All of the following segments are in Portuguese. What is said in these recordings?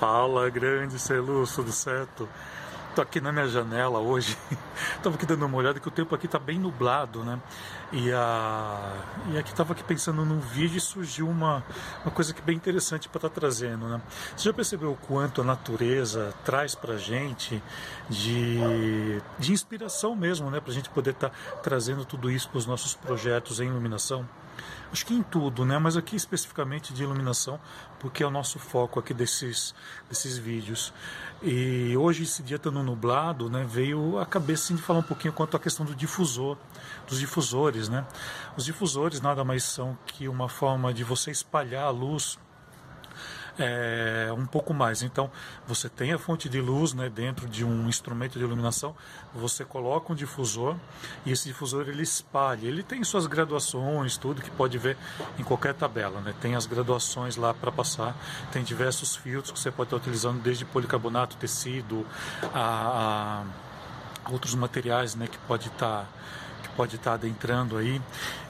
Fala, grande Celus, tudo certo? Tô aqui na minha janela hoje, tava aqui dando uma olhada que o tempo aqui tá bem nublado, né? E, a... e aqui tava aqui pensando num vídeo e surgiu uma, uma coisa que bem interessante para estar tá trazendo, né? Você já percebeu o quanto a natureza traz pra gente de, de inspiração mesmo, né? Pra gente poder estar tá trazendo tudo isso para os nossos projetos em iluminação? Acho que em tudo, né? Mas aqui especificamente de iluminação, porque é o nosso foco aqui desses, desses vídeos. E hoje, esse dia estando nublado, né, veio a cabeça assim, de falar um pouquinho quanto à questão do difusor, dos difusores, né? Os difusores nada mais são que uma forma de você espalhar a luz é, um pouco mais. Então, você tem a fonte de luz né, dentro de um instrumento de iluminação, você coloca um difusor e esse difusor ele espalha. Ele tem suas graduações, tudo que pode ver em qualquer tabela. Né? Tem as graduações lá para passar, tem diversos filtros que você pode estar utilizando, desde policarbonato, tecido, a, a outros materiais né, que pode estar pode estar adentrando aí.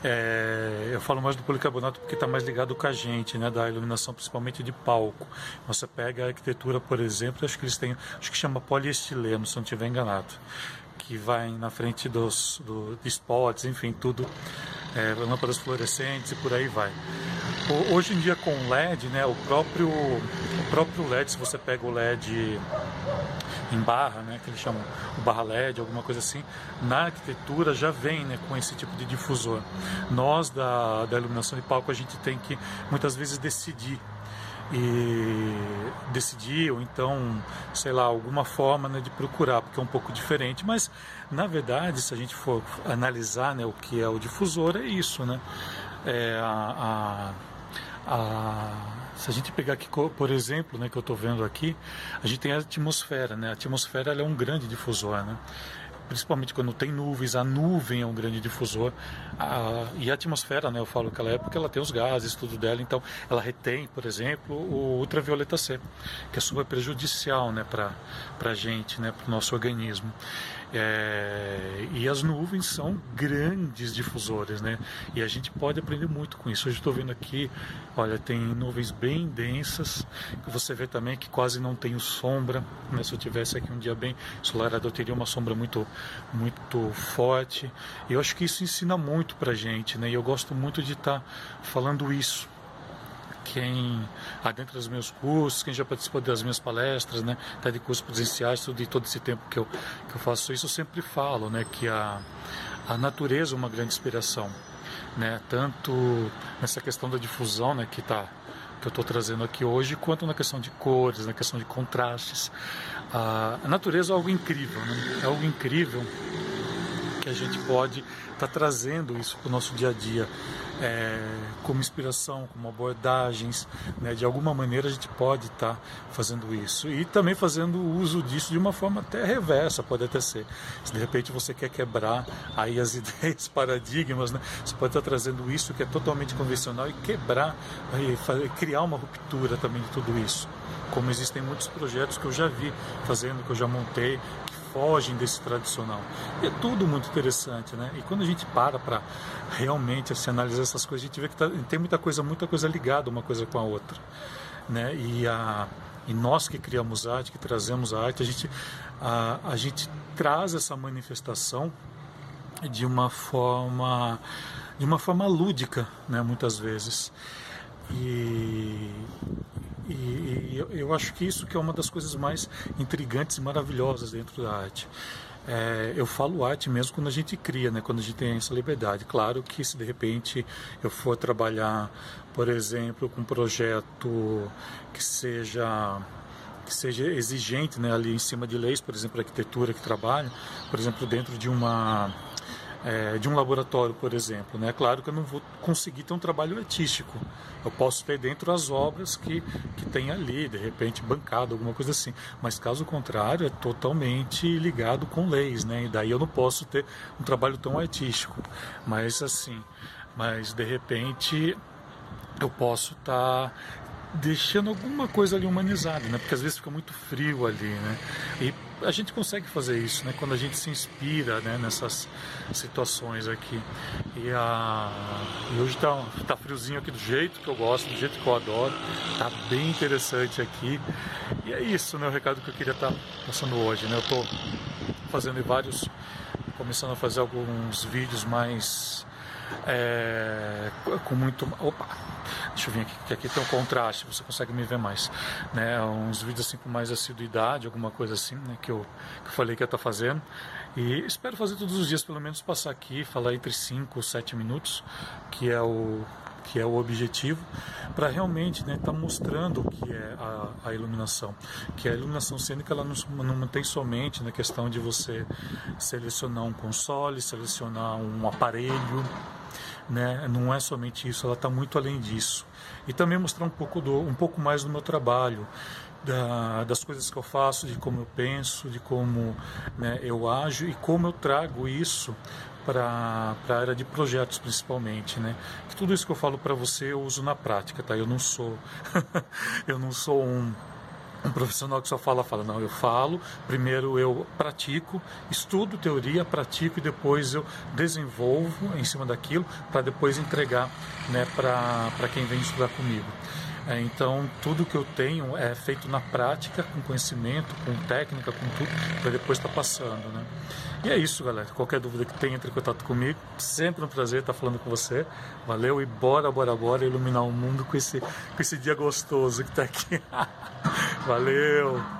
É, eu falo mais do policarbonato porque está mais ligado com a gente, né, da iluminação principalmente de palco. Você pega a arquitetura, por exemplo, acho que eles têm, acho que chama poliestileno, se não estiver enganado, que vai na frente dos do, spots, enfim, tudo, é, lâmpadas fluorescentes e por aí vai. Hoje em dia com LED, né, o próprio, o próprio LED, se você pega o LED em barra, né, que eles chamam o barra LED, alguma coisa assim, na arquitetura já vem né, com esse tipo de difusor. Nós da, da iluminação de palco a gente tem que muitas vezes decidir e decidir ou então, sei lá, alguma forma né, de procurar, porque é um pouco diferente, mas na verdade, se a gente for analisar né, o que é o difusor, é isso, né? É a, a, a se a gente pegar aqui, por exemplo, né, que eu estou vendo aqui, a gente tem a atmosfera, né? A atmosfera é um grande difusor, né? principalmente quando tem nuvens, a nuvem é um grande difusor. A, e a atmosfera, né, eu falo que ela é porque ela tem os gases, tudo dela, então ela retém, por exemplo, o ultravioleta C, que é super prejudicial né, para a gente, né, para o nosso organismo. É, e as nuvens são grandes difusores, né? E a gente pode aprender muito com isso. Hoje estou vendo aqui, olha, tem nuvens bem densas, você vê também que quase não tem sombra. Né? Se eu tivesse aqui um dia bem ensolarado, eu teria uma sombra muito, muito forte. E eu acho que isso ensina muito para gente, né? E eu gosto muito de estar tá falando isso quem adentra os meus cursos, quem já participou das minhas palestras, né, até de cursos presenciais, tudo, de todo esse tempo que eu, que eu faço isso, eu sempre falo né, que a, a natureza é uma grande inspiração. Né, tanto nessa questão da difusão né, que, tá, que eu estou trazendo aqui hoje, quanto na questão de cores, na questão de contrastes. A, a natureza é algo incrível, né, é algo incrível que a gente pode estar tá trazendo isso para o nosso dia a dia é, como inspiração, como abordagens, né? de alguma maneira a gente pode estar tá fazendo isso e também fazendo uso disso de uma forma até reversa, pode até ser. Se de repente você quer quebrar aí as ideias, paradigmas, né? você pode estar tá trazendo isso que é totalmente convencional e quebrar, e criar uma ruptura também de tudo isso como existem muitos projetos que eu já vi fazendo, que eu já montei, fogem desse tradicional. E é tudo muito interessante, né? E quando a gente para para realmente assim, analisar essas coisas, a gente vê que tá, tem muita coisa, muita coisa ligada uma coisa com a outra, né? E a e nós que criamos arte, que trazemos a arte, a gente a, a gente traz essa manifestação de uma forma de uma forma lúdica, né? Muitas vezes. E, e, e eu, acho que isso que é uma das coisas mais intrigantes e maravilhosas dentro da arte. É, eu falo arte mesmo quando a gente cria, né? quando a gente tem essa liberdade. Claro que se de repente eu for trabalhar, por exemplo, com um projeto que seja que seja exigente né, ali em cima de leis, por exemplo, arquitetura que trabalha, por exemplo, dentro de uma é, de um laboratório, por exemplo. Né? Claro que eu não vou conseguir ter um trabalho artístico. Eu posso ter dentro as obras que, que tem ali, de repente bancado, alguma coisa assim. Mas caso contrário, é totalmente ligado com leis, né? E daí eu não posso ter um trabalho tão artístico. Mas assim, mas de repente eu posso estar tá deixando alguma coisa ali humanizada, né? Porque às vezes fica muito frio ali, né? E a gente consegue fazer isso, né? Quando a gente se inspira, né? Nessas situações aqui. E, a... e hoje tá, tá friozinho aqui do jeito que eu gosto, do jeito que eu adoro. Tá bem interessante aqui. E é isso, né? O recado que eu queria estar passando hoje, né? Eu estou fazendo vários, começando a fazer alguns vídeos mais é, com muito. Opa! Deixa eu vir aqui, que aqui tem um contraste, você consegue me ver mais. Né? Uns vídeos assim com mais assiduidade, alguma coisa assim, né? que, eu, que eu falei que ia estar fazendo. E espero fazer todos os dias, pelo menos passar aqui, falar entre 5 ou 7 minutos, que é o, que é o objetivo, para realmente estar né, tá mostrando o que é a, a, iluminação. Que a iluminação cênica ela não, não tem somente na questão de você selecionar um console, selecionar um aparelho, né? não é somente isso, ela está muito além disso. E também mostrar um pouco, do, um pouco mais do meu trabalho, da, das coisas que eu faço, de como eu penso, de como né, eu ajo e como eu trago isso para a área de projetos principalmente, né? Tudo isso que eu falo para você eu uso na prática, tá? Eu não sou eu não sou um um profissional que só fala, fala, não, eu falo, primeiro eu pratico, estudo teoria, pratico e depois eu desenvolvo em cima daquilo para depois entregar né, para quem vem estudar comigo. É, então, tudo que eu tenho é feito na prática, com conhecimento, com técnica, com tudo, para depois estar tá passando. Né? E é isso, galera. Qualquer dúvida que tenha, entre em contato comigo. Sempre um prazer estar falando com você. Valeu e bora, bora, bora iluminar o mundo com esse, com esse dia gostoso que está aqui. Valeu!